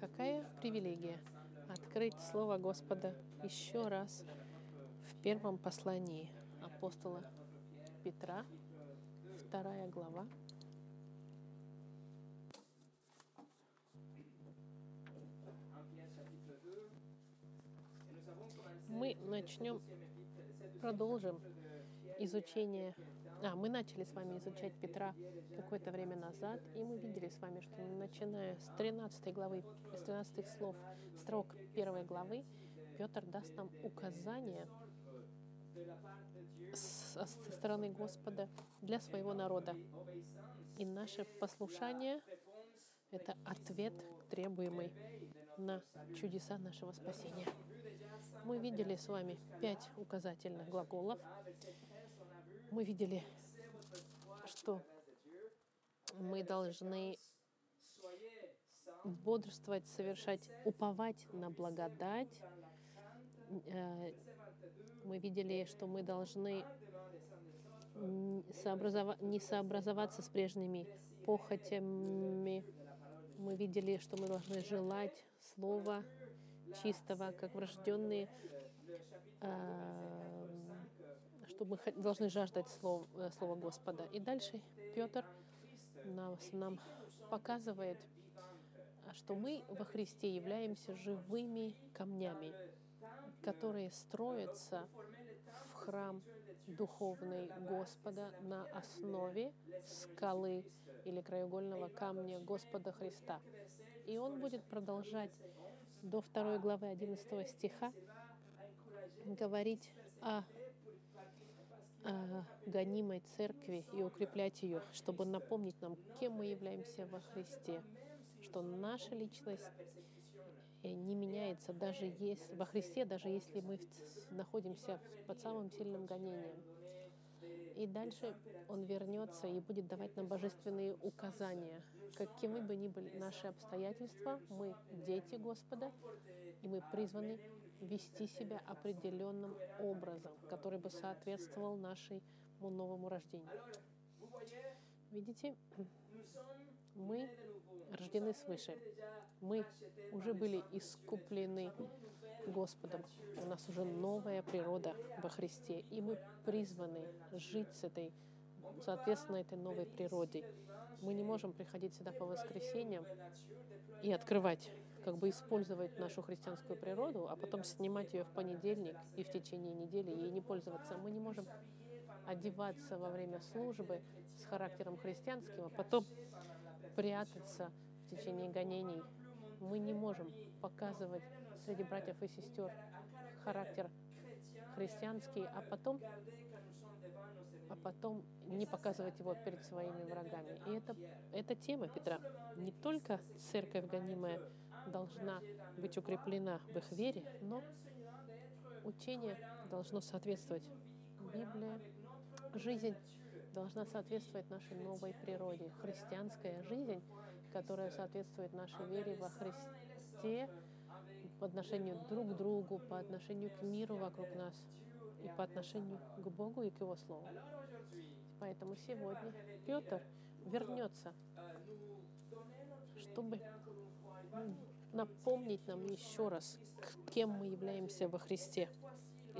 Какая привилегия открыть Слово Господа еще раз в первом послании апостола Петра, вторая глава. Мы начнем, продолжим изучение а, мы начали с вами изучать Петра какое-то время назад, и мы видели с вами, что начиная с 13 главы, с 13 слов, строк первой главы, Петр даст нам указания со стороны Господа для своего народа. И наше послушание — это ответ, требуемый на чудеса нашего спасения. Мы видели с вами пять указательных глаголов — мы видели, что мы должны бодрствовать, совершать, уповать на благодать. Э, мы видели, что мы должны не сообразоваться с прежними похотями. Мы видели, что мы должны желать слова чистого, как врожденные э, что мы должны жаждать слова, э, слова Господа. И дальше Петр нам, нам показывает, что мы во Христе являемся живыми камнями, которые строятся в храм духовный Господа на основе скалы или краеугольного камня Господа Христа. И он будет продолжать до второй главы 11 стиха говорить о гонимой церкви и укреплять ее, чтобы напомнить нам, кем мы являемся во Христе, что наша личность э, не меняется даже если, во Христе, даже если мы находимся под самым сильным гонением. И дальше Он вернется и будет давать нам божественные указания. Какими бы ни были наши обстоятельства, мы дети Господа, и мы призваны вести себя определенным образом, который бы соответствовал нашему новому рождению. Видите, мы рождены свыше. Мы уже были искуплены Господом. У нас уже новая природа во Христе. И мы призваны жить с этой, соответственно, этой новой природе. Мы не можем приходить сюда по воскресеньям и открывать как бы использовать нашу христианскую природу, а потом снимать ее в понедельник и в течение недели ей не пользоваться. Мы не можем одеваться во время службы с характером христианским, а потом прятаться в течение гонений. Мы не можем показывать среди братьев и сестер характер христианский, а потом а потом не показывать его перед своими врагами. И это, это тема Петра. Не только церковь гонимая должна быть укреплена в их вере, но учение должно соответствовать Библии, жизнь должна соответствовать нашей новой природе. Христианская жизнь, которая соответствует нашей вере во Христе по отношению друг к другу, по отношению к миру вокруг нас и по отношению к Богу и к Его Слову. Поэтому сегодня Петр вернется, чтобы напомнить нам еще раз, кем мы являемся во Христе.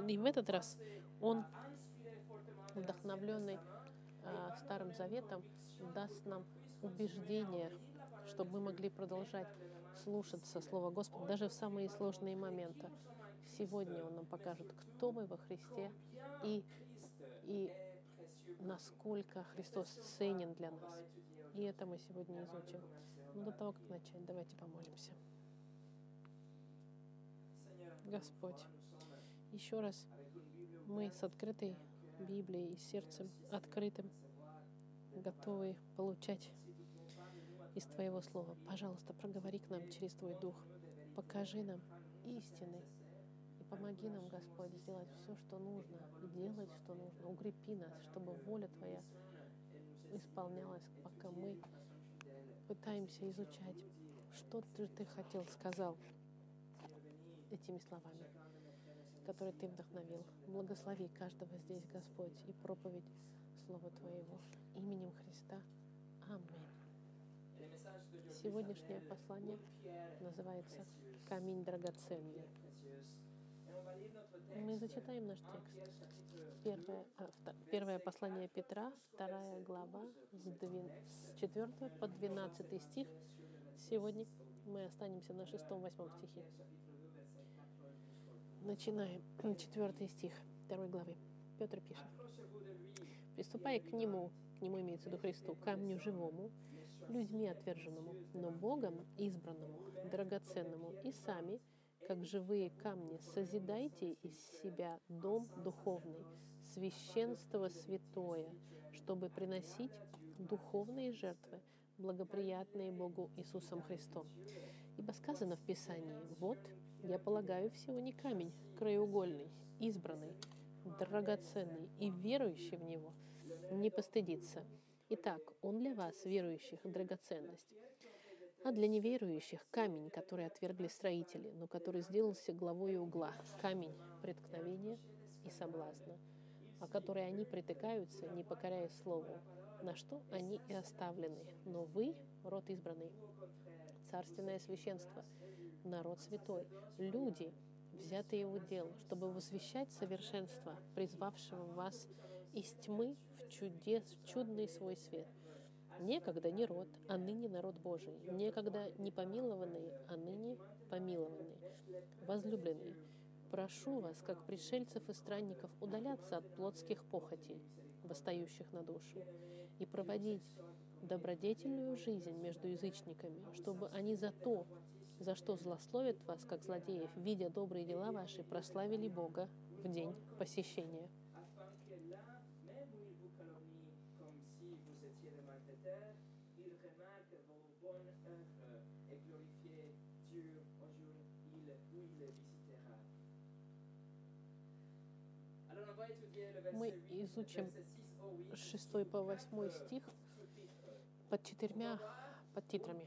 И в этот раз он, вдохновленный э, Старым Заветом, даст нам убеждение, чтобы мы могли продолжать слушаться Слова Господа даже в самые сложные моменты. Сегодня Он нам покажет, кто мы во Христе и, и насколько Христос ценен для нас. И это мы сегодня изучим. Но до того, как начать, давайте помолимся. Господь, еще раз мы с открытой Библией и сердцем открытым, готовы получать из Твоего Слова. Пожалуйста, проговори к нам через Твой Дух. Покажи нам истины. Помоги нам, Господь, сделать все, что нужно, делать, что нужно. Укрепи нас, чтобы воля Твоя исполнялась, пока мы пытаемся изучать, что Ты хотел, сказал этими словами, которые Ты вдохновил. Благослови каждого здесь, Господь, и проповедь Слова Твоего. Именем Христа. Аминь. Сегодняшнее послание называется «Камень драгоценный». Мы зачитаем наш текст. Первое, а, первое послание Петра, вторая глава, с 4 по 12 стих. Сегодня мы останемся на 6-8 стихе. Начинаем. Четвертый стих второй главы. Петр пишет. «Приступая к Нему, к Нему имеется в виду Христу, камню живому, людьми отверженному, но Богом избранному, драгоценному, и сами, как живые камни, созидайте из себя дом духовный, священство святое, чтобы приносить духовные жертвы, благоприятные Богу Иисусом Христом. Ибо сказано в Писании, вот я полагаю, всего не камень краеугольный, избранный, драгоценный и верующий в него не постыдится. Итак, он для вас, верующих, драгоценность. А для неверующих камень, который отвергли строители, но который сделался главой угла, камень преткновения и соблазна, о который они притыкаются, не покоряя слову, на что они и оставлены. Но вы, род избранный, царственное священство — народ святой, люди, взятые в удел, чтобы возвещать совершенство, призвавшего вас из тьмы в, чудес, в чудный свой свет. Некогда не род, а ныне народ Божий. Некогда не помилованные, а ныне помилованные. Возлюбленные, прошу вас, как пришельцев и странников, удаляться от плотских похотей, восстающих на душу, и проводить добродетельную жизнь между язычниками, чтобы они за то, за что злословят вас, как злодеев, видя добрые дела ваши, прославили Бога в день посещения. Мы изучим 6 по 8 стих. под четырьмя подтитрами.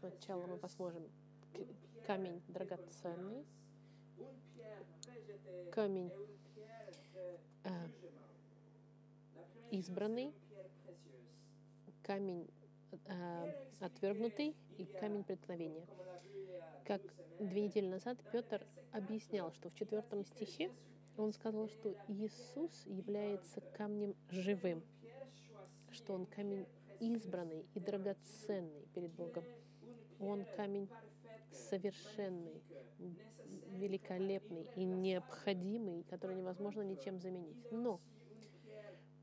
Сначала мы посмотрим камень драгоценный, камень э, избранный, камень э, отвергнутый и камень преткновения. Как две недели назад Петр объяснял, что в четвертом стихе он сказал, что Иисус является камнем живым, что он камень избранный и драгоценный перед Богом. Он камень совершенный, великолепный и необходимый, который невозможно ничем заменить. Но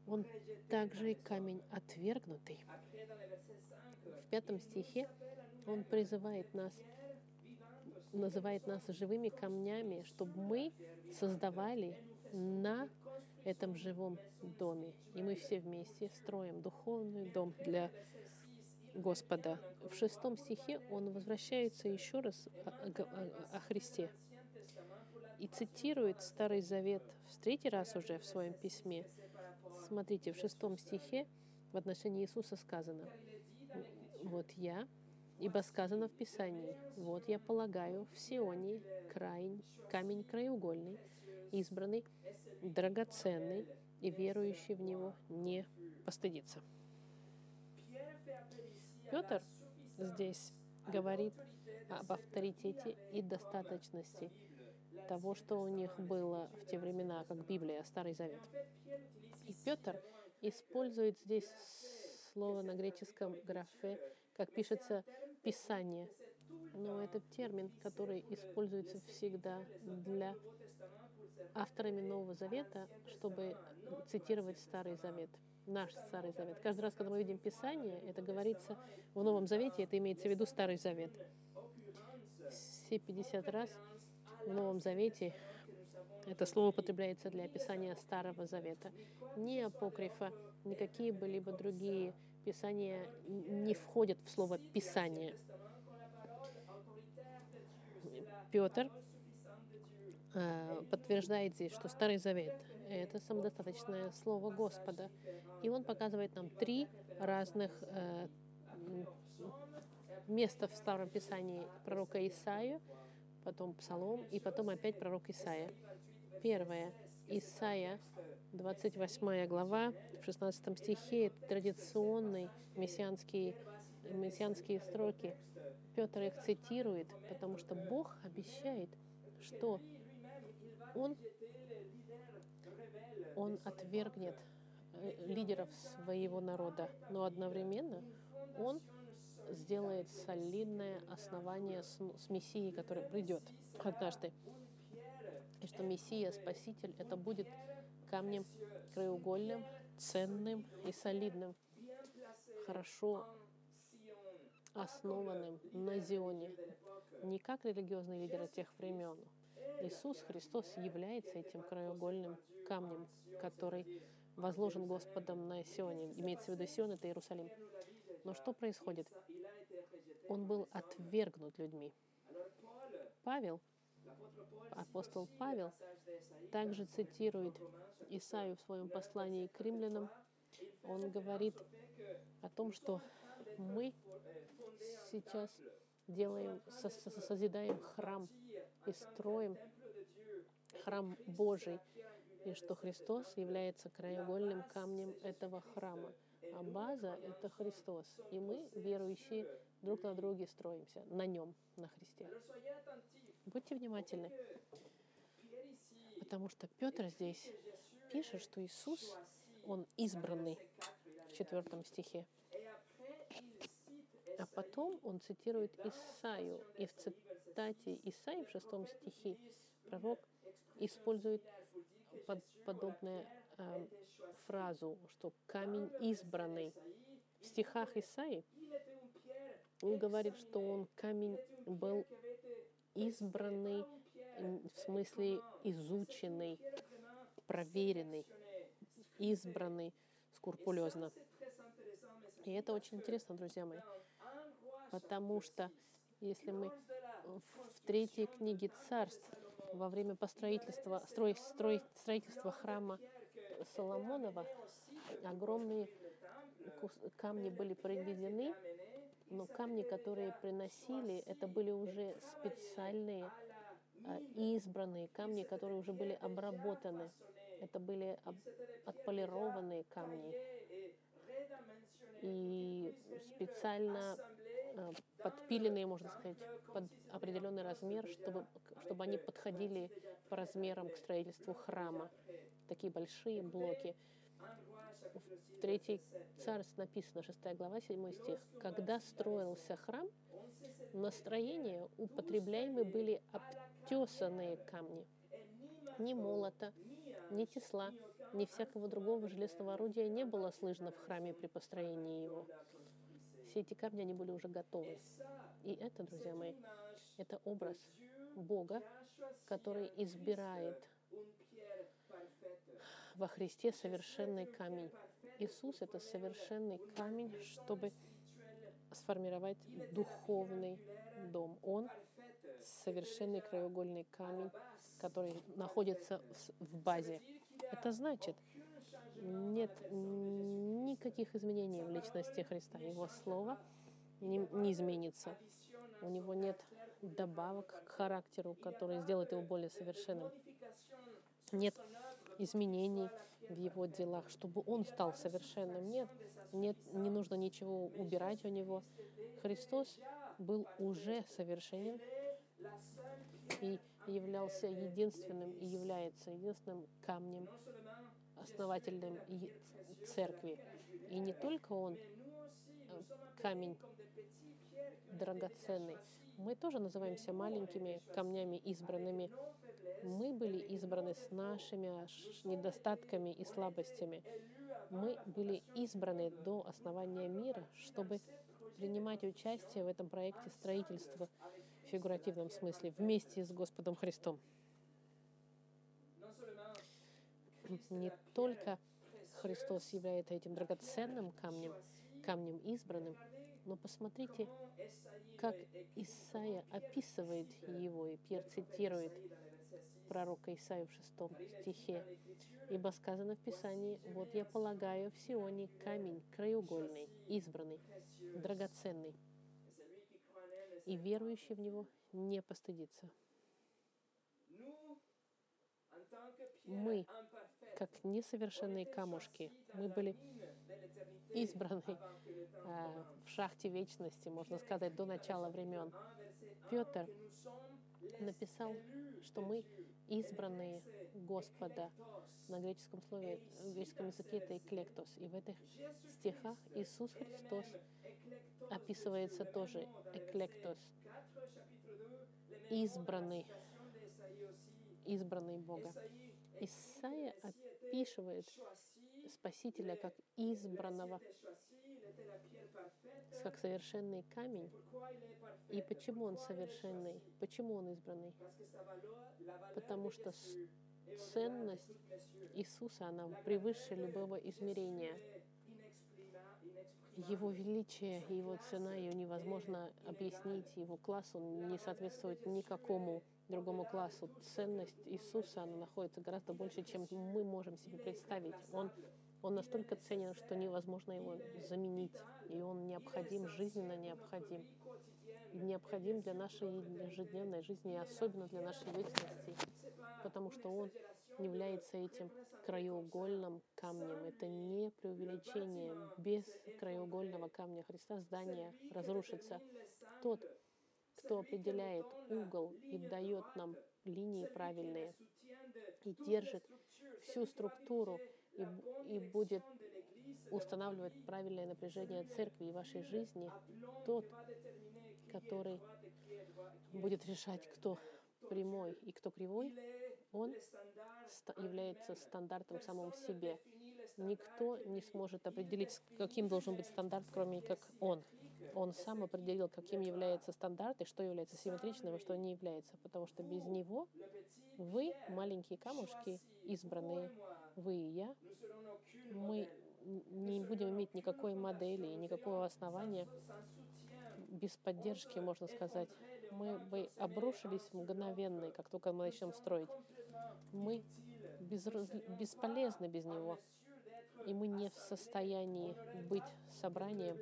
он также и камень отвергнутый. В пятом стихе он призывает нас, называет нас живыми камнями, чтобы мы создавали на этом живом доме. И мы все вместе строим духовный дом для Господа. В шестом стихе он возвращается еще раз о, о, о Христе и цитирует Старый Завет в третий раз уже в своем письме. Смотрите, в шестом стихе в отношении Иисуса сказано, «Вот я, ибо сказано в Писании, вот я полагаю в Сионе край, камень краеугольный, избранный, драгоценный, и верующий в него не постыдится». Петр здесь говорит об авторитете и достаточности того, что у них было в те времена, как Библия, Старый Завет. И Петр использует здесь слово на греческом графе, как пишется «писание». Но это термин, который используется всегда для авторами Нового Завета, чтобы цитировать Старый Завет наш Старый Завет. Каждый раз, когда мы видим Писание, это говорится в Новом Завете, это имеется в виду Старый Завет. Все 50 раз в Новом Завете это слово употребляется для описания Старого Завета. Ни апокрифа, ни какие-либо другие писания не входят в слово «писание». Петр э, подтверждает здесь, что Старый Завет — это самодостаточное слово Господа. И он показывает нам три разных э, места в Старом Писании пророка Исаию, потом Псалом и потом опять пророк Исаия. Первое. Исаия, 28 глава, в 16 стихе, это традиционный мессианский мессианские строки. Петр их цитирует, потому что Бог обещает, что Он, он отвергнет э, лидеров своего народа, но одновременно Он сделает солидное основание с, с Мессией, который придет однажды. И что Мессия, Спаситель, это будет камнем краеугольным, ценным и солидным, хорошо основанным на Зионе, не как религиозный лидер тех времен. Иисус Христос является этим краеугольным камнем, который возложен Господом на Сионе. Имеется в виду Сион — это Иерусалим. Но что происходит? Он был отвергнут людьми. Павел, апостол Павел, также цитирует Исаию в своем послании к римлянам. Он говорит о том, что мы сейчас делаем, созидаем храм и строим храм Божий, и что Христос является краеугольным камнем этого храма. А база — это Христос. И мы, верующие, друг на друге строимся, на нем, на Христе. Будьте внимательны, потому что Петр здесь пишет, что Иисус, Он избранный в четвертом стихе. А потом он цитирует Исаию, и в цитате Исаии в шестом стихе пророк использует под, подобную э, фразу, что камень избранный. В стихах Исаии он говорит, что он камень был избранный, в смысле изученный, проверенный, избранный скрупулезно. И это очень интересно, друзья мои, потому что если мы в третьей книге царств во время построительства, строй, строй, строительства храма Соломонова огромные камни были приведены, но камни, которые приносили, это были уже специальные а, избранные камни, которые уже были обработаны. Это были отполированные камни. И специально а, подпиленные, можно сказать, под определенный размер, чтобы, чтобы они подходили по размерам к строительству храма. Такие большие блоки. В третьей царств написано, 6 глава, 7 стих. Когда строился храм, на строение употребляемы были обтесанные камни. Ни молота, ни тесла, ни всякого другого железного орудия не было слышно в храме при построении его. Все эти камни, они были уже готовы. И это, друзья мои, это образ Бога, который избирает во Христе совершенный камень. Иисус — это совершенный камень, чтобы сформировать духовный дом. Он — совершенный краеугольный камень, который находится в базе. Это значит, нет никаких изменений в личности Христа. Его слово не, не изменится. У него нет добавок к характеру, которые сделают его более совершенным. Нет изменений в его делах, чтобы он стал совершенным. Нет, нет, не нужно ничего убирать у него. Христос был уже совершенен и являлся единственным и является единственным камнем основательным церкви. И не только он э, камень драгоценный. Мы тоже называемся маленькими камнями избранными. Мы были избраны с нашими недостатками и слабостями. Мы были избраны до основания мира, чтобы принимать участие в этом проекте строительства в фигуративном смысле вместе с Господом Христом. Не только Христос является этим драгоценным камнем, камнем избранным, но посмотрите, как Исаия описывает его, и Пьер цитирует пророка Исаию в шестом стихе. «Ибо сказано в Писании, вот я полагаю в Сионе камень краеугольный, избранный, драгоценный, и верующий в него не постыдится». мы, как несовершенные камушки, мы были избраны э, в шахте вечности, можно сказать, до начала времен. Петр написал, что мы избранные Господа. На греческом слове, в греческом языке это эклектос. И в этих стихах Иисус Христос описывается тоже эклектос, избранный, избранный Бога. Исаия описывает Спасителя как избранного, как совершенный камень. И почему он совершенный? Почему он избранный? Потому что ценность Иисуса, она превыше любого измерения. Его величие, его цена, ее невозможно объяснить, его класс, он не соответствует никакому другому классу. Ценность Иисуса, она находится гораздо больше, чем мы можем себе представить. Он, он настолько ценен, что невозможно его заменить, и он необходим, жизненно необходим. Необходим для нашей ежедневной жизни, и особенно для нашей вечности, потому что он является этим краеугольным камнем. Это не преувеличение. Без краеугольного камня Христа здание разрушится. Тот, кто определяет угол и дает нам линии правильные, и держит всю структуру, и, и будет устанавливать правильное напряжение церкви и вашей жизни, тот, который будет решать, кто прямой и кто кривой, он является стандартом самым в себе. Никто не сможет определить, каким должен быть стандарт, кроме как он. Он сам определил, каким является стандарт и что является симметричным, и что не является. Потому что без него вы, маленькие камушки, избранные, вы и я, мы не будем иметь никакой модели и никакого основания без поддержки, можно сказать. Мы бы обрушились мгновенно, как только мы начнем строить. Мы безраз... бесполезны без него. И мы не в состоянии быть собранием.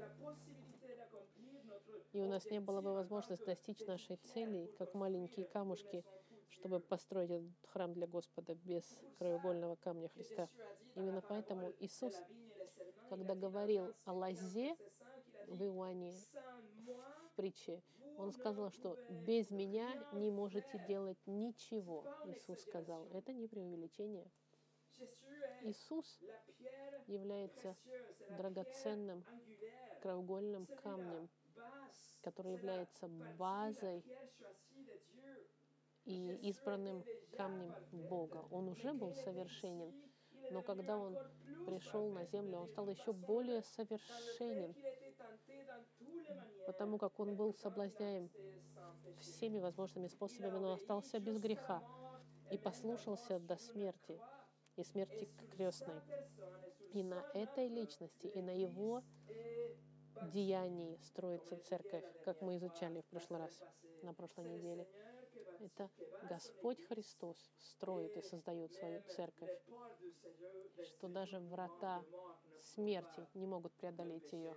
И у нас не было бы возможности достичь нашей цели, как маленькие камушки, чтобы построить этот храм для Господа без краеугольного камня Христа. Именно поэтому Иисус, когда говорил о лозе в Иоанне, в притче, он сказал, что без меня не можете делать ничего. Иисус сказал. Это не преувеличение. Иисус является драгоценным краеугольным камнем, который является базой и избранным камнем Бога. Он уже был совершенен, но когда он пришел на землю, он стал еще более совершенен, потому как он был соблазняем всеми возможными способами, но остался без греха и послушался до смерти, и смерти крестной. И на этой личности, и на его деянии строится церковь, как мы изучали в прошлый раз, на прошлой неделе. Это Господь Христос строит и создает свою церковь, что даже врата смерти не могут преодолеть ее.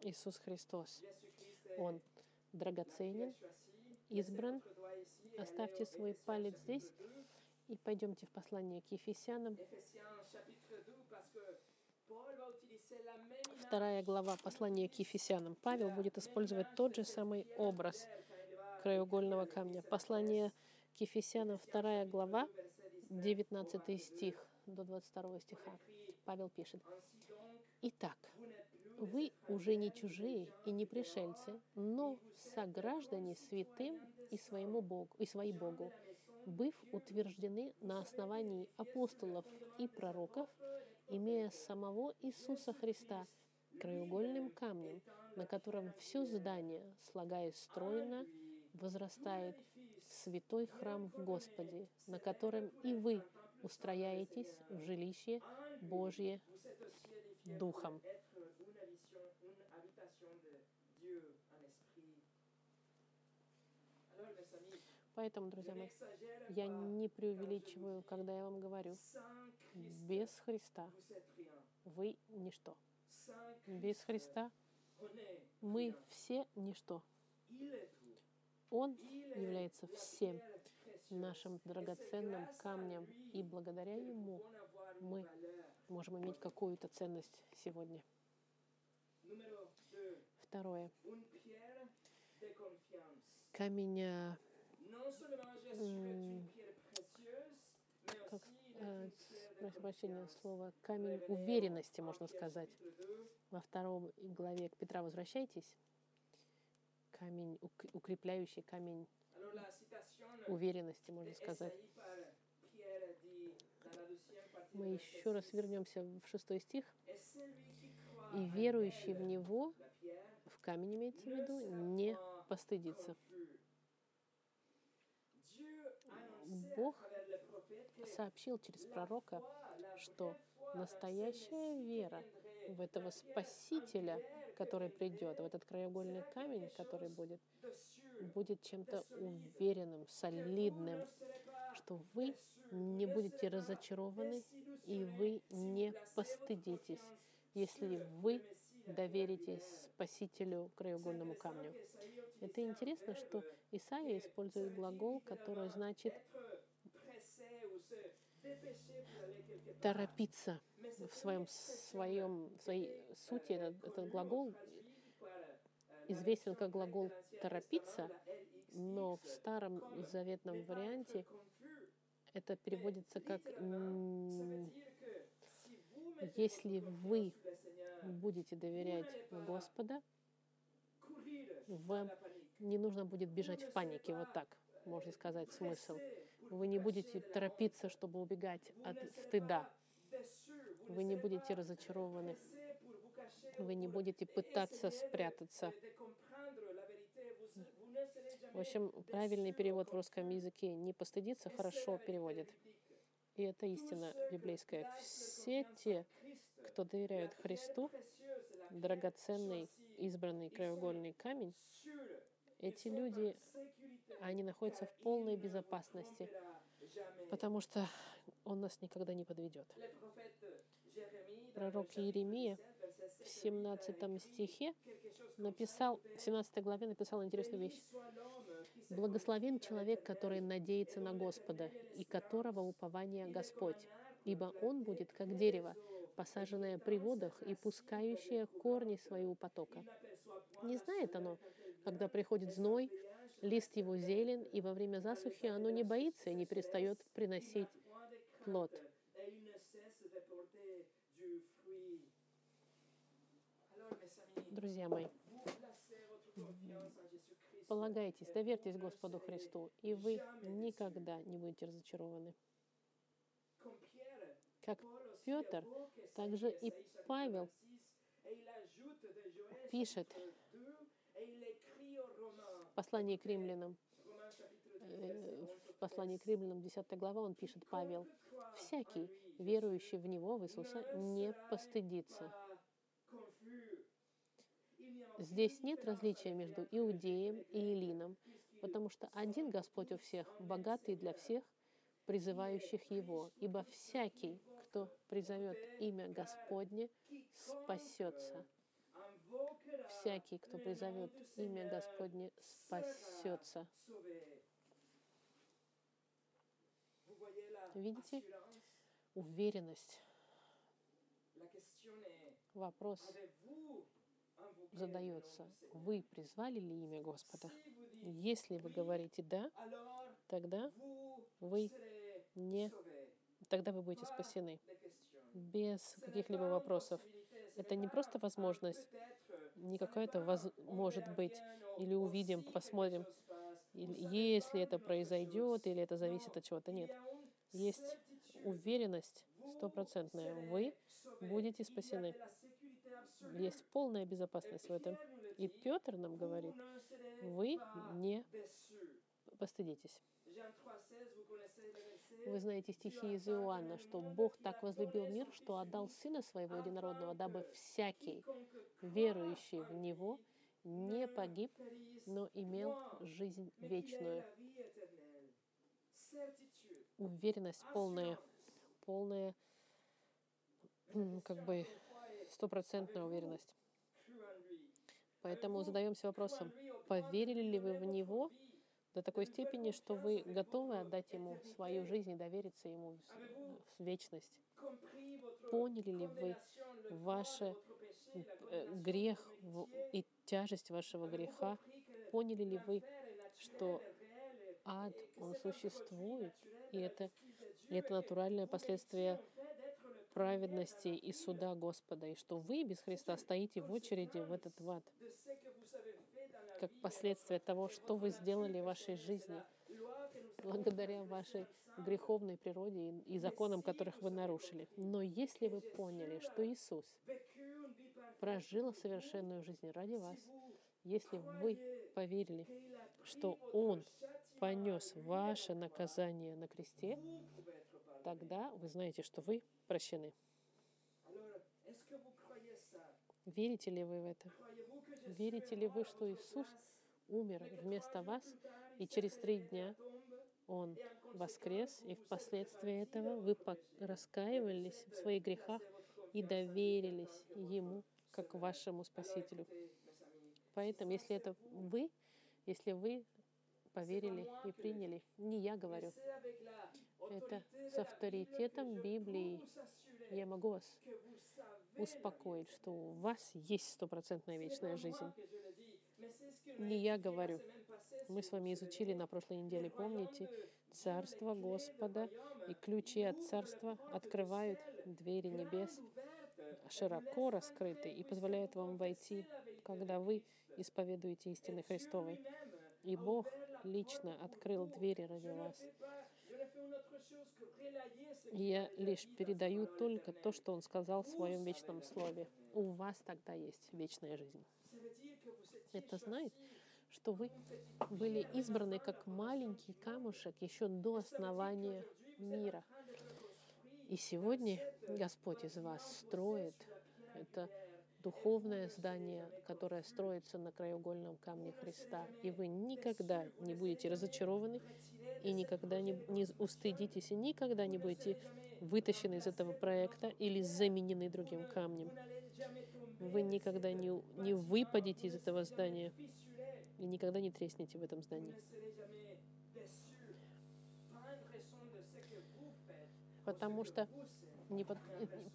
Иисус Христос. Он драгоценен, избран. Оставьте свой палец здесь и пойдемте в послание к Ефесянам. Вторая глава послания к Ефесянам. Павел будет использовать тот же самый образ краеугольного камня. Послание к Ефесянам, вторая глава, 19 стих до 22 стиха. Павел пишет. Итак, вы уже не чужие и не пришельцы, но сограждане святым и своему Богу, и своей Богу, быв утверждены на основании апостолов и пророков, имея самого Иисуса Христа краеугольным камнем, на котором все здание, слагаясь стройно, возрастает святой храм в Господе, на котором и вы устрояетесь в жилище Божье Духом. Поэтому, друзья мои, я не преувеличиваю, когда я вам говорю, без Христа вы ничто. Без Христа мы все ничто. Он является всем нашим драгоценным камнем, и благодаря Ему мы можем иметь какую-то ценность сегодня. Второе. Камень, э, как, э, прошу прощения, слово камень уверенности, можно сказать. Во втором главе к Петра возвращайтесь. Камень, укрепляющий камень уверенности, можно сказать. Мы еще раз вернемся в шестой стих. И верующий в него, в камень имеется в виду, не постыдится. Бог сообщил через пророка, что настоящая вера в этого Спасителя, который придет, в этот краеугольный камень, который будет, будет чем-то уверенным, солидным, что вы не будете разочарованы и вы не постыдитесь, если вы доверитесь Спасителю краеугольному камню. Это интересно, что Исаия использует глагол, который значит торопиться в своем, своем, своей сути. Этот, этот глагол известен как глагол торопиться, но в старом заветном варианте это переводится как если вы будете доверять Господа, вам не нужно будет бежать в панике. Вот так можно сказать смысл. Вы не будете торопиться, чтобы убегать от стыда. Вы не будете разочарованы. Вы не будете пытаться спрятаться. В общем, правильный перевод в русском языке «не постыдиться» хорошо переводит. И это истина библейская. Все те, кто доверяют Христу, драгоценный избранный краеугольный камень, эти люди, они находятся в полной безопасности, потому что Он нас никогда не подведет. Пророк Иеремия в 17 стихе написал, в 17 главе написал интересную вещь. «Благословен человек, который надеется на Господа, и которого упование Господь, ибо он будет как дерево, посаженное при водах и пускающее корни свои у потока. Не знает оно, когда приходит зной, лист его зелен, и во время засухи оно не боится и не перестает приносить плод. Друзья мои, полагайтесь, доверьтесь Господу Христу, и вы никогда не будете разочарованы. Как Петр, также и Павел пишет в послании к римлянам, э, в послании к римлянам, 10 глава, он пишет, Павел, «Всякий, верующий в Него, в Иисуса, не постыдится». Здесь нет различия между иудеем и элином, потому что один Господь у всех, богатый для всех, призывающих Его. Ибо всякий, кто призовет имя Господне, спасется. Всякий, кто призовет имя Господне, спасется. Видите? Уверенность. Вопрос задается, вы призвали ли имя Господа? Если вы говорите «да», тогда вы не... Тогда вы будете спасены без каких-либо вопросов. Это не просто возможность, не какая-то воз... может быть, или увидим, посмотрим, если это произойдет, или это зависит от чего-то. Нет. Есть уверенность стопроцентная. Вы будете спасены. Есть полная безопасность в этом. И Петр нам говорит, вы не постыдитесь. Вы знаете стихи из Иоанна, что Бог так возлюбил мир, что отдал Сына Своего Единородного, дабы всякий, верующий в Него, не погиб, но имел жизнь вечную. Уверенность полная, полная, как бы стопроцентная уверенность. Поэтому задаемся вопросом, поверили ли вы в Него до такой степени, что вы готовы отдать Ему свою жизнь и довериться Ему в вечность. Поняли ли вы ваш грех и тяжесть вашего греха? Поняли ли вы, что ад, он существует, и это, и это натуральное последствие праведности и суда Господа, и что вы без Христа стоите в очереди в этот ад, как последствие того, что вы сделали в вашей жизни, благодаря вашей греховной природе и законам, которых вы нарушили. Но если вы поняли, что Иисус прожил совершенную жизнь ради вас, если вы поверили, что Он понес ваше наказание на кресте, тогда вы знаете, что вы прощены. Верите ли вы в это? Верите ли вы, что Иисус умер вместо вас, и через три дня Он воскрес, и впоследствии этого вы раскаивались в своих грехах и доверились Ему как вашему Спасителю. Поэтому, если это вы, если вы поверили и приняли, не я говорю, это с авторитетом Библии я могу вас успокоить, что у вас есть стопроцентная вечная жизнь. Не я говорю. Мы с вами изучили на прошлой неделе, помните, Царство Господа и ключи от Царства открывают двери небес, широко раскрыты и позволяют вам войти, когда вы исповедуете истины Христовой. И Бог лично открыл двери ради вас. Я лишь передаю только то, что Он сказал в Своем вечном Слове. У вас тогда есть вечная жизнь. Это знает, что вы были избраны как маленький камушек еще до основания мира. И сегодня Господь из вас строит это духовное здание, которое строится на краеугольном камне Христа. И вы никогда не будете разочарованы и никогда не, не устыдитесь, и никогда не будете вытащены из этого проекта или заменены другим камнем. Вы никогда не, не выпадете из этого здания и никогда не треснете в этом здании. Потому что не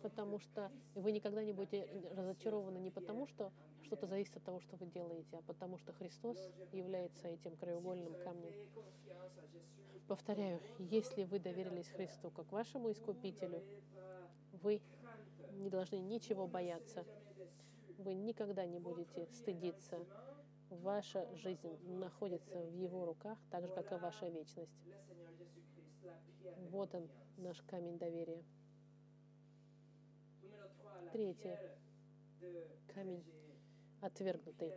потому что вы никогда не будете разочарованы не потому, что что-то зависит от того, что вы делаете, а потому что Христос является этим краеугольным камнем. Повторяю, если вы доверились Христу как вашему Искупителю, вы не должны ничего бояться. Вы никогда не будете стыдиться. Ваша жизнь находится в Его руках, так же, как и ваша вечность. Вот он, наш камень доверия. Третье. Камень отвергнутый.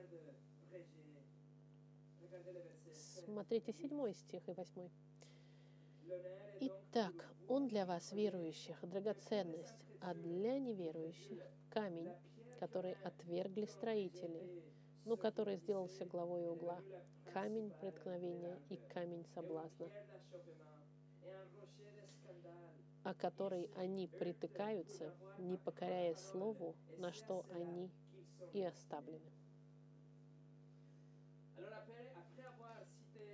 Смотрите седьмой стих и восьмой. Итак, он для вас, верующих, драгоценность, а для неверующих — камень, который отвергли строители, ну, который сделался главой угла, камень преткновения и камень соблазна, о который они притыкаются, не покоряя слову, на что они и оставлены.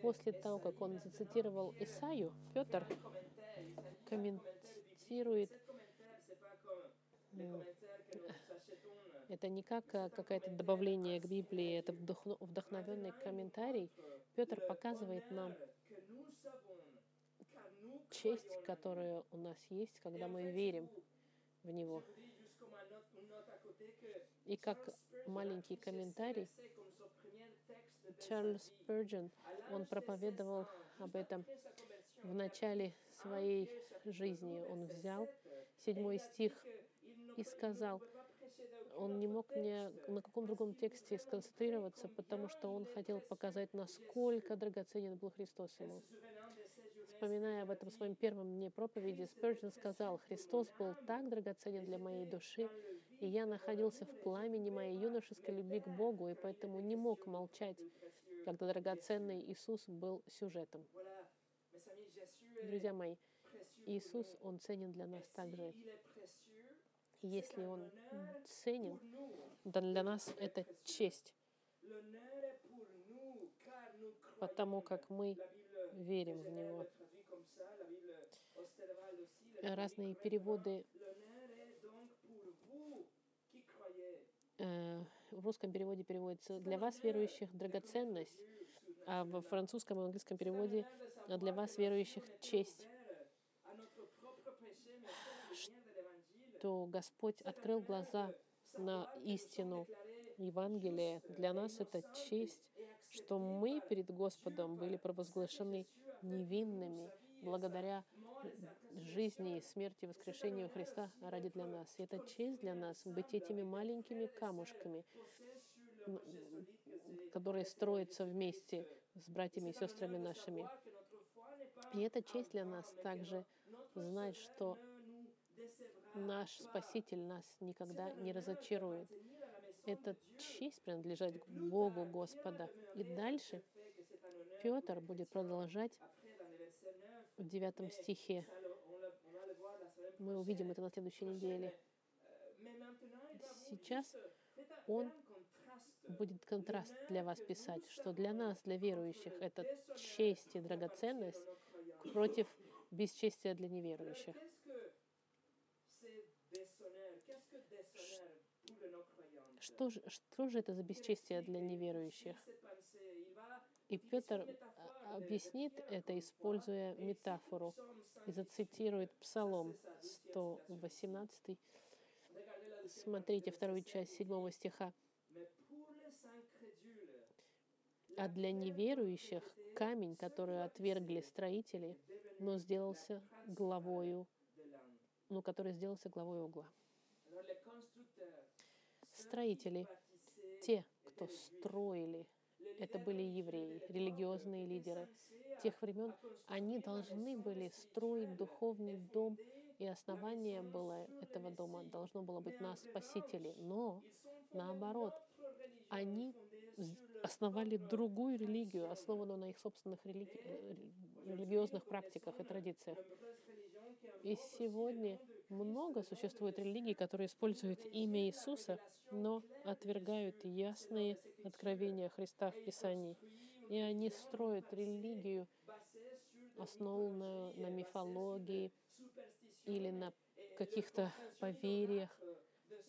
После того, как он зацитировал Исаю, Петр комментирует это не как а, какое-то добавление к Библии, это вдохновенный комментарий. Петр показывает нам честь, которая у нас есть, когда мы верим в Него. И как маленький комментарий, Чарльз Спurgeon, он проповедовал об этом в начале своей жизни. Он взял седьмой стих и сказал, он не мог ни на каком другом тексте сконцентрироваться, потому что он хотел показать, насколько драгоценен был Христос ему. Вспоминая об этом своем первом дне проповеди, Спurgeon сказал, «Христос был так драгоценен для моей души, и я находился в пламени моей юношеской любви к Богу, и поэтому не мог молчать, когда драгоценный Иисус был сюжетом. Друзья мои, Иисус, Он ценен для нас также. Если Он ценен, то для нас это честь. потому как мы верим в Него. Разные переводы э, в русском переводе переводится «для вас, верующих, драгоценность», а в французском и английском переводе «для вас, верующих, честь». Что Господь открыл глаза на истину Евангелия. Для нас это честь, что мы перед Господом были провозглашены невинными благодаря жизни, смерти, воскрешению Христа ради для нас. И это честь для нас быть этими маленькими камушками, которые строятся вместе с братьями и сестрами нашими. И это честь для нас также знать, что наш Спаситель нас никогда не разочарует. Эта честь принадлежит Богу Господа. И дальше Петр будет продолжать в девятом стихе. Мы увидим это на следующей неделе. Сейчас он будет контраст для вас писать, что для нас, для верующих, это честь и драгоценность против бесчестия для неверующих. Что же, что же это за бесчестие для неверующих? И Петр а, объяснит это, используя метафору, и зацитирует Псалом 118. Смотрите вторую часть седьмого стиха. А для неверующих камень, который отвергли строители, но сделался главою, ну, который сделался главой угла. Строители, те, кто строили это были евреи, религиозные лидеры тех времен. Они должны были строить духовный дом, и основание было этого дома должно было быть на Спасителе. Но наоборот, они основали другую религию, основанную на их собственных религи... Религиозных практиках и традициях. И сегодня много существует религий, которые используют имя Иисуса, но отвергают ясные откровения Христа в Писании. И они строят религию, основанную на мифологии или на каких-то поверьях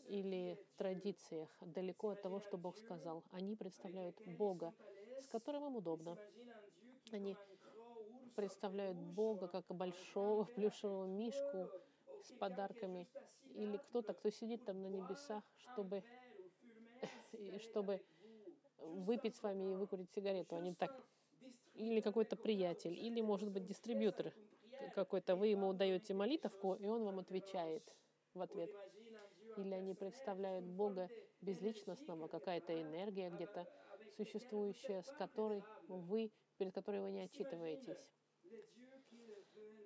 или традициях, далеко от того, что Бог сказал. Они представляют Бога, с которым им удобно. Они представляют Бога как большого плюшевого мишку, с подарками, или кто-то, кто сидит там на небесах, чтобы, чтобы выпить с вами и выкурить сигарету, а не так. Или какой-то приятель, или, может быть, дистрибьютор какой-то. Вы ему даете молитовку, и он вам отвечает в ответ. Или они представляют Бога безличностного, какая-то энергия где-то существующая, с которой вы, перед которой вы не отчитываетесь.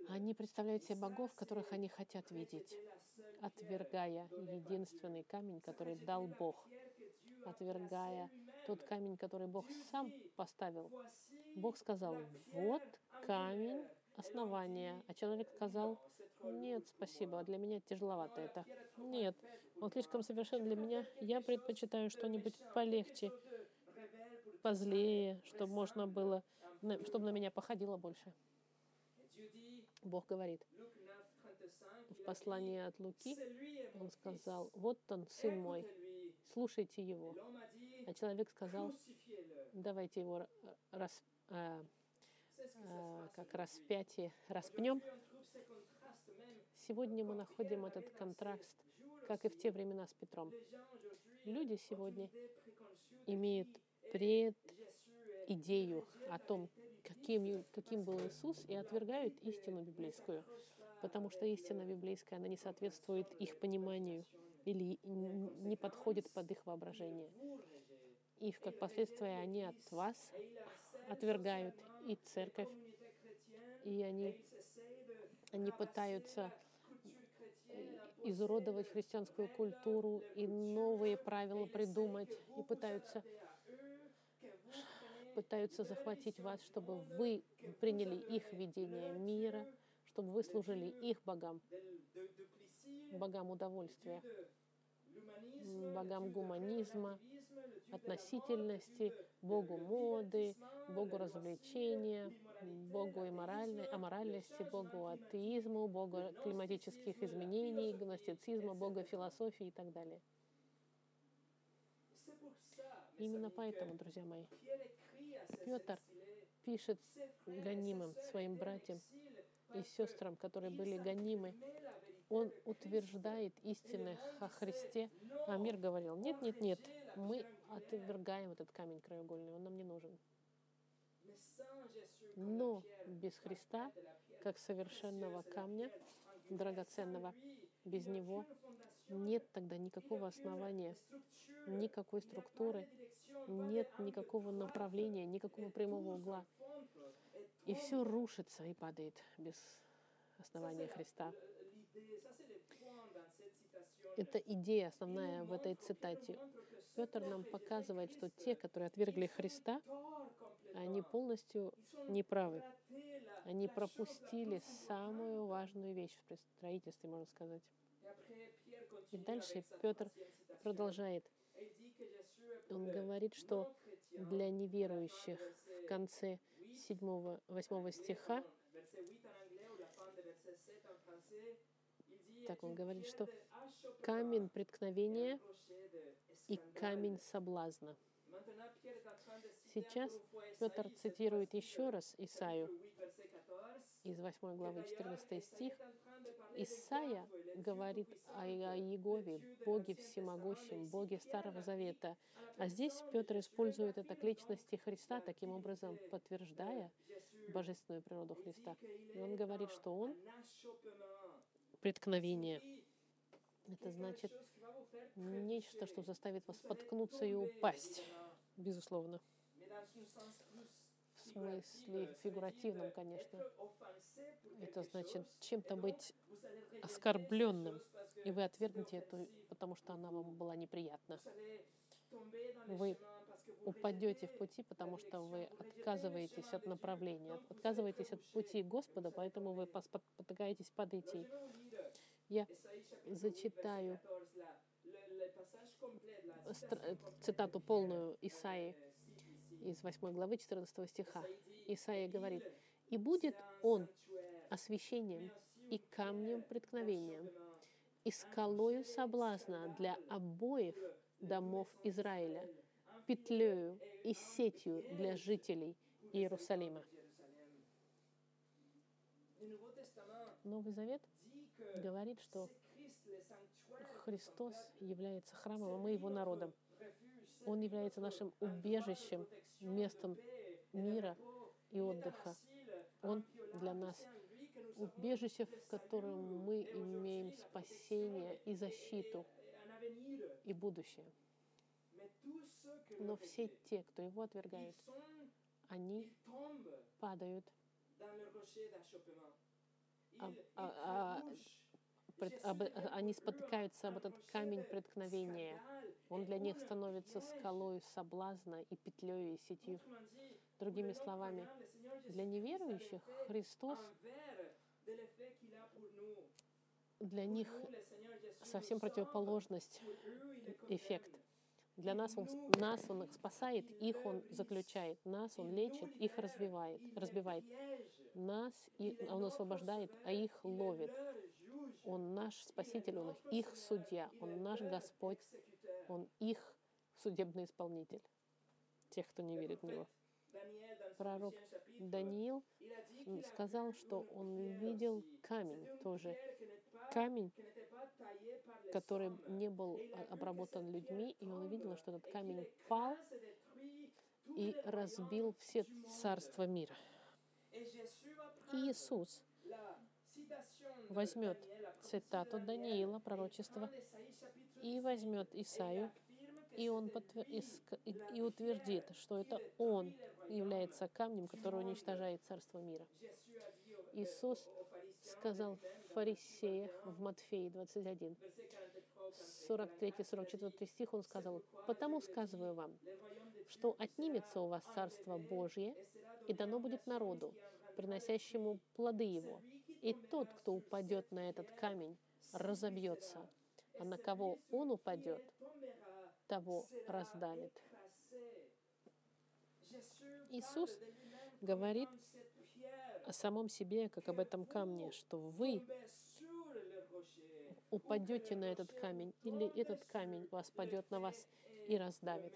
Они представляют себе богов, которых они хотят видеть, отвергая единственный камень, который дал Бог, отвергая тот камень, который Бог сам поставил. Бог сказал, вот камень основания, а человек сказал, нет, спасибо, для меня тяжеловато это. Нет, он слишком совершен для меня. Я предпочитаю что-нибудь полегче, позлее, чтобы можно было, чтобы на меня походило больше. Бог говорит в послании от Луки, он сказал, вот он, сын мой, слушайте его. А человек сказал, давайте его рас, а, а, как распятие распнем. Сегодня мы находим этот контраст, как и в те времена с Петром. Люди сегодня имеют пред идею о том, каким, каким был Иисус, и отвергают истину библейскую, потому что истина библейская, она не соответствует их пониманию или не подходит под их воображение. И как последствие они от вас отвергают и церковь, и они, они пытаются изуродовать христианскую культуру и новые правила придумать, и пытаются пытаются захватить вас, чтобы вы приняли их видение мира, чтобы вы служили их богам, богам удовольствия, богам гуманизма, относительности, Богу моды, Богу развлечения, Богу и аморальности, Богу атеизму, Богу климатических изменений, гностицизма, Бога философии и так далее. Именно поэтому, друзья мои, Петр пишет гонимым своим братьям и сестрам, которые были гонимы, он утверждает истины о Христе, а мир говорил, нет, нет, нет, мы отвергаем этот камень краеугольный, он нам не нужен. Но без Христа, как совершенного камня, драгоценного, без Него нет тогда никакого основания, никакой структуры, нет никакого направления, никакого прямого угла. И все рушится и падает без основания Христа. Это идея основная в этой цитате. Петр нам показывает, что те, которые отвергли Христа, они полностью неправы. Они пропустили самую важную вещь в строительстве, можно сказать. И дальше Петр продолжает. Он говорит, что для неверующих в конце 7-8 стиха так он говорит, что камень преткновения и камень соблазна. Сейчас Петр цитирует еще раз Исаию из 8 главы 14 стих. Исаия говорит о Иегове, Боге всемогущем, Боге Старого Завета. А здесь Петр использует это к личности Христа, таким образом подтверждая божественную природу Христа. И он говорит, что он преткновение. Это значит нечто, что заставит вас споткнуться и упасть, безусловно. Смысле фигуративном, конечно. Это значит чем-то быть оскорбленным, и вы отвергнете эту, потому что она вам была неприятна. Вы упадете в пути, потому что вы отказываетесь от направления, отказываетесь от пути Господа, поэтому вы потыкаетесь под идти. Я зачитаю цитату полную Исаи из 8 главы 14 стиха. Исаия говорит, «И будет он освящением и камнем преткновения, и скалою соблазна для обоих домов Израиля, петлею и сетью для жителей Иерусалима». Новый Завет говорит, что Христос является храмом, а мы его народом. Он является нашим убежищем, местом мира и отдыха. Он для нас убежище, в котором мы имеем спасение и защиту и будущее. Но все те, кто его отвергает, они падают а, а, а, пред, об, они спотыкаются об этот камень преткновения. Он для них становится скалой соблазна и петлей и сетью. Другими словами, для неверующих Христос для них совсем противоположность эффект. Для нас он, нас он их спасает, их он заключает, нас он лечит, их развивает, разбивает. Нас и, он освобождает, а их ловит. Он наш Спаситель, Он их судья, Он наш Господь, Он их судебный исполнитель, тех, кто не верит в Него. Пророк Даниил сказал, что он видел камень тоже. Камень, который не был обработан людьми, и он видел, что этот камень пал и разбил все царства мира. И Иисус возьмет цитату Даниила, пророчества, и возьмет Исаю, и он и утвердит, что это он является камнем, который уничтожает царство мира. Иисус сказал фарисея в Матфея 21, 43-44 стих, он сказал, «Потому сказываю вам, что отнимется у вас Царство Божье, и дано будет народу, приносящему плоды его, и тот, кто упадет на этот камень, разобьется, а на кого он упадет, того раздавит. Иисус говорит о самом себе, как об этом камне, что вы упадете на этот камень, или этот камень вас падет на вас и раздавит.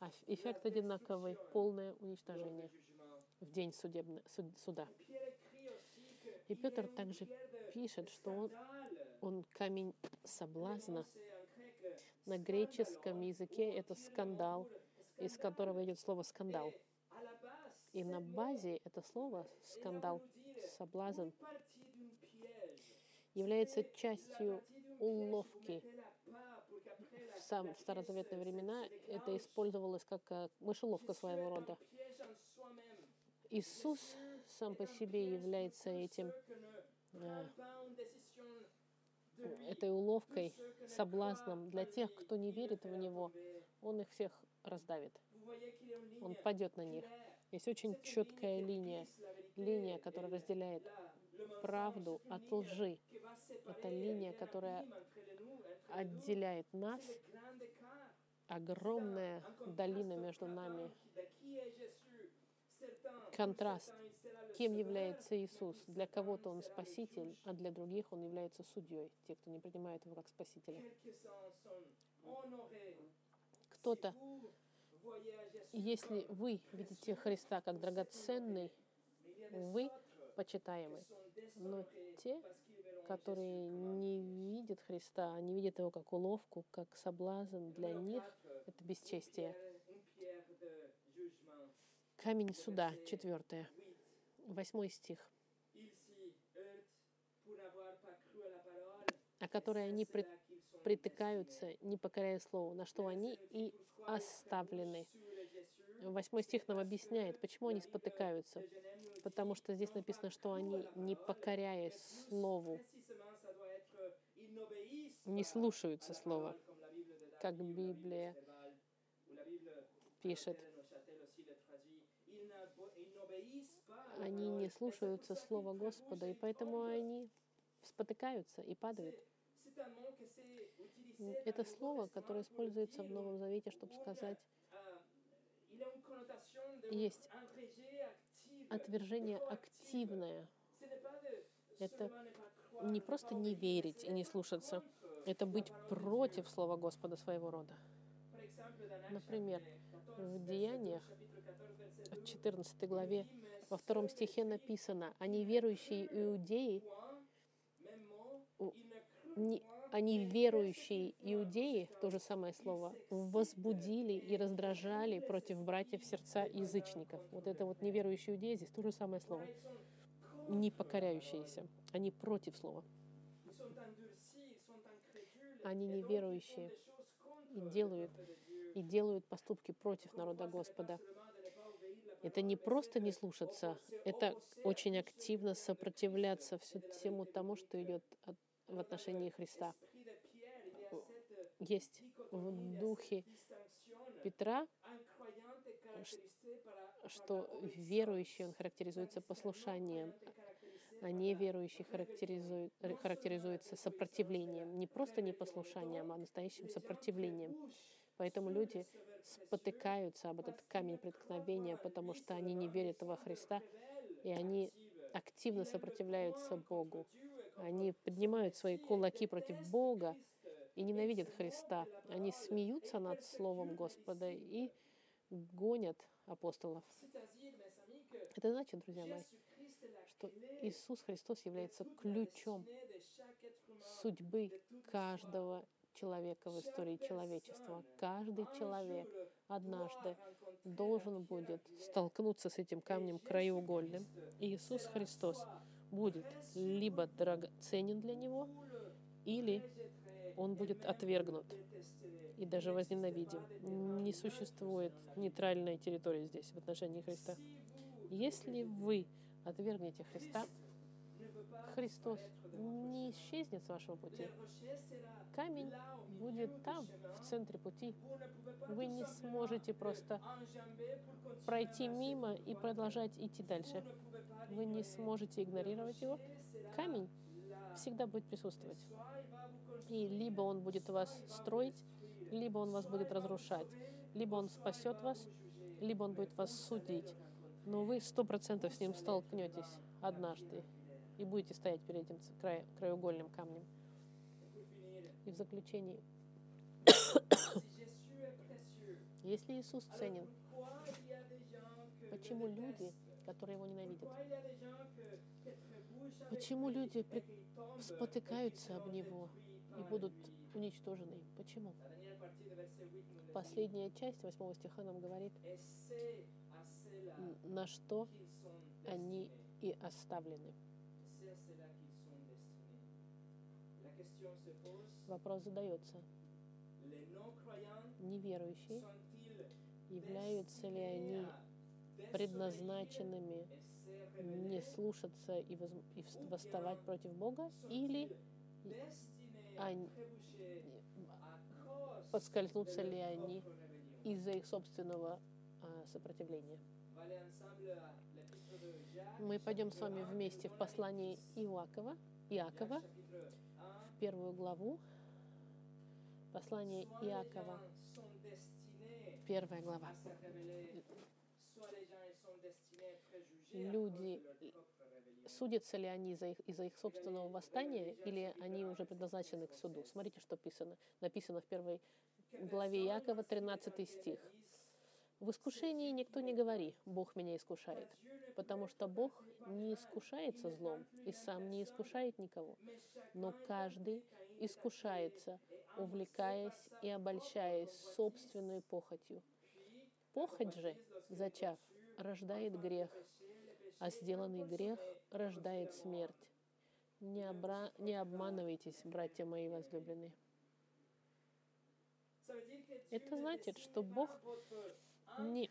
А эффект одинаковый — полное уничтожение в день судебно, суда. И Петр также пишет, что он, он камень соблазна. На греческом языке это скандал, из которого идет слово скандал. И на базе это слово скандал, соблазн является частью уловки. В, сам, в старозаветные времена это использовалось как э, мышеловка своего рода. Иисус сам по себе является этим э, этой уловкой, соблазном для тех, кто не верит в Него. Он их всех раздавит. Он падет на них. Есть очень четкая линия, линия, которая разделяет правду от лжи. Это линия, которая отделяет нас, огромная долина между нами, контраст. Кем является Иисус? Для кого-то Он спаситель, а для других Он является судьей, те, кто не принимает Его как спасителя. Кто-то, если вы видите Христа как драгоценный, вы почитаемый. Но те, которые не видят Христа, они видят его как уловку, как соблазн для них, это бесчестие. Камень суда, четвертое, восьмой стих. о которой они притыкаются, не покоряя слову, на что они и оставлены. Восьмой стих нам объясняет, почему они спотыкаются. Потому что здесь написано, что они, не покоряя слову, не слушаются слова, как Библия пишет. Они не слушаются слова Господа, и поэтому они спотыкаются и падают. Это слово, которое используется в Новом Завете, чтобы сказать, есть отвержение активное. Это не просто не верить и не слушаться, это быть против Слова Господа своего рода. Например, в Деяниях, в 14 главе, во втором стихе написано, «Они верующие иудеи, они верующие иудеи, то же самое слово, возбудили и раздражали против братьев сердца язычников. Вот это вот неверующие иудеи, здесь то же самое слово. Не покоряющиеся. Они против слова. Они неверующие и делают, и делают поступки против народа Господа. Это не просто не слушаться, это очень активно сопротивляться всему тому, что идет от в отношении Христа. Есть в духе Петра, что верующий, он характеризуется послушанием, а неверующий характеризует, характеризуется сопротивлением. Не просто непослушанием, а настоящим сопротивлением. Поэтому люди спотыкаются об этот камень преткновения, потому что они не верят во Христа, и они активно сопротивляются Богу. Они поднимают свои кулаки против Бога и ненавидят Христа. Они смеются над Словом Господа и гонят апостолов. Это значит, друзья мои, что Иисус Христос является ключом судьбы каждого человека в истории человечества. Каждый человек однажды должен будет столкнуться с этим камнем краеугольным. И Иисус Христос будет либо драгоценен для него, или он будет отвергнут и даже возненавидим. Не существует нейтральной территории здесь в отношении Христа. Если вы отвергнете Христа, Христос не исчезнет с вашего пути. Камень будет там, в центре пути. Вы не сможете просто пройти мимо и продолжать идти дальше вы не сможете игнорировать его, камень всегда будет присутствовать. И либо он будет вас строить, Либо Он вас будет разрушать, либо Он спасет вас, либо Он будет вас судить. Но вы сто процентов с Ним столкнетесь однажды и будете стоять перед этим край, краеугольным камнем. И в заключении, если Иисус ценен, почему люди, которые Его ненавидят, почему люди спотыкаются об Него и будут уничтожены? Почему? Последняя часть 8 стиха нам говорит, на что они и оставлены. Вопрос задается. Неверующие, являются ли они предназначенными не слушаться и, воз... и восставать против Бога, или они... подскользнутся ли они из-за их собственного а, сопротивления. Мы пойдем с вами вместе в послании Иакова, Иакова, в первую главу. Послание Иакова, первая глава. Люди, судятся ли они из-за их, из их собственного восстания, или они уже предназначены к суду? Смотрите, что написано. Написано в первой главе Иакова, 13 стих. В искушении никто не говори, Бог меня искушает, потому что Бог не искушается злом и сам не искушает никого, но каждый искушается, увлекаясь и обольщаясь собственной похотью. Похоть же, зачав, рождает грех, а сделанный грех рождает смерть. Не, обра... не обманывайтесь, братья мои возлюбленные. Это значит, что Бог не,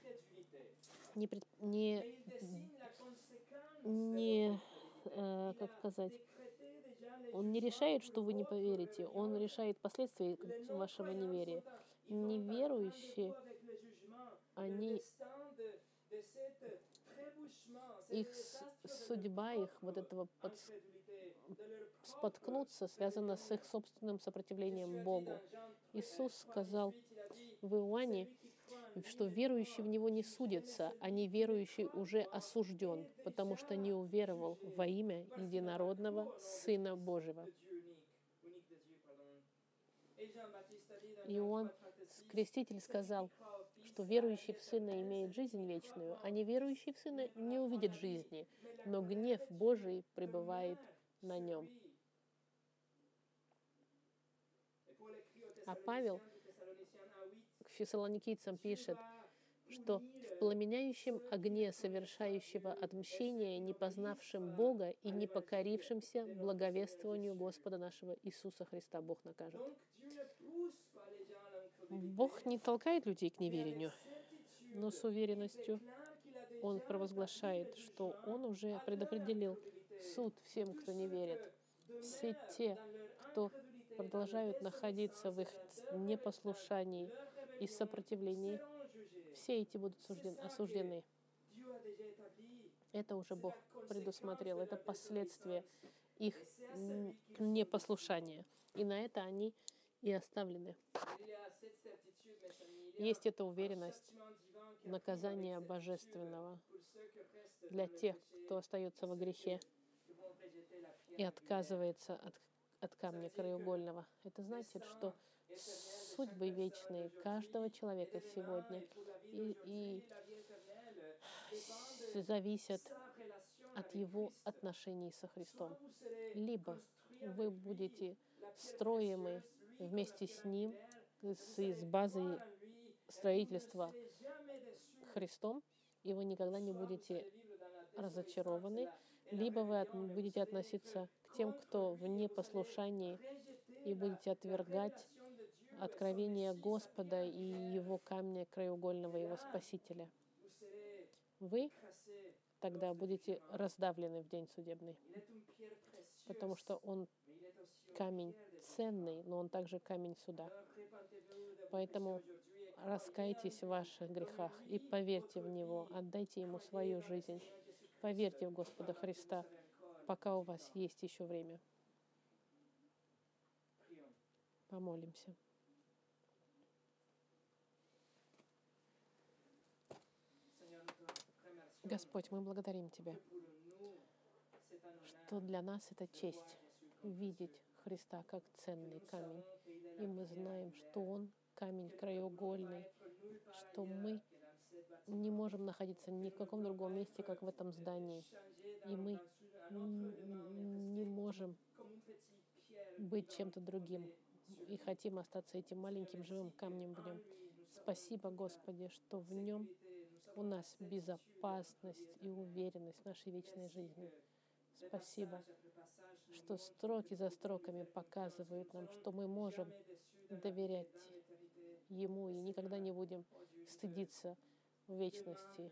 не, не, не э, как сказать, он не решает, что вы не поверите, он решает последствия вашего неверия. Неверующие, они их судьба, их вот этого под, споткнуться связана с их собственным сопротивлением Богу. Иисус сказал в Иоанне, что верующий в Него не судится, а неверующий уже осужден, потому что не уверовал во имя единородного Сына Божьего. Иоанн Креститель сказал, что верующий в Сына имеет жизнь вечную, а неверующий в Сына не увидит жизни, но гнев Божий пребывает на нем. А Павел фессалоникийцам пишет, что в пламеняющем огне совершающего отмщения, не познавшим Бога и не покорившимся благовествованию Господа нашего Иисуса Христа, Бог накажет. Бог не толкает людей к неверию, но с уверенностью Он провозглашает, что Он уже предопределил суд всем, кто не верит. Все те, кто продолжают находиться в их непослушании и сопротивлении, все эти будут осуждены. Это уже Бог предусмотрел. Это последствия их непослушания. И на это они и оставлены. Есть эта уверенность наказания божественного для тех, кто остается во грехе и отказывается от, от камня краеугольного. Это значит, что судьбы вечные каждого человека сегодня и, и зависят от его отношений со Христом. Либо вы будете строимы вместе с Ним, с, с базой строительства Христом, и вы никогда не будете разочарованы, либо вы будете относиться к тем, кто в непослушании, и будете отвергать откровение Господа и Его камня краеугольного, Его Спасителя. Вы тогда будете раздавлены в день судебный, потому что Он камень ценный, но Он также камень суда. Поэтому раскайтесь в ваших грехах и поверьте в Него, отдайте Ему свою жизнь. Поверьте в Господа Христа, пока у вас есть еще время. Помолимся. Господь, мы благодарим Тебя, что для нас это честь видеть Христа как ценный камень. И мы знаем, что Он камень краеугольный, что мы не можем находиться ни в каком другом месте, как в этом здании. И мы не можем быть чем-то другим и хотим остаться этим маленьким живым камнем в нем. Спасибо, Господи, что в нем у нас безопасность и уверенность в нашей вечной жизни. Спасибо, что строки за строками показывают нам, что мы можем доверять Ему и никогда не будем стыдиться в вечности.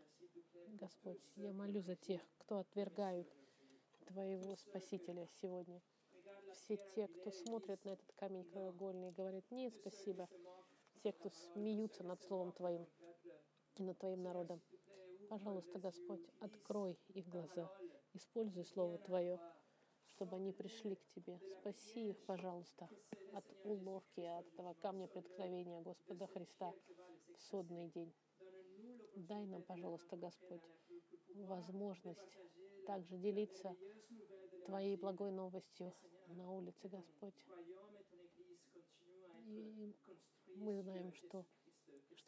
Господь, я молю за тех, кто отвергают Твоего Спасителя сегодня. Все те, кто смотрит на этот камень краеугольный и говорит, нет, спасибо. Те, кто смеются над Словом Твоим и над Твоим народом. Пожалуйста, Господь, открой их глаза. Используй Слово Твое, чтобы они пришли к Тебе. Спаси их, пожалуйста, от уловки, от этого камня преткновения Господа Христа в судный день. Дай нам, пожалуйста, Господь, возможность также делиться Твоей благой новостью на улице, Господь. И мы знаем, что,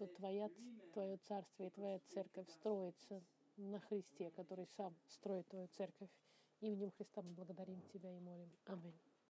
что твоя, Твое Царство и Твоя Церковь строится на Христе, который сам строит Твою Церковь. Именем Христа мы благодарим Тебя и молим. Аминь.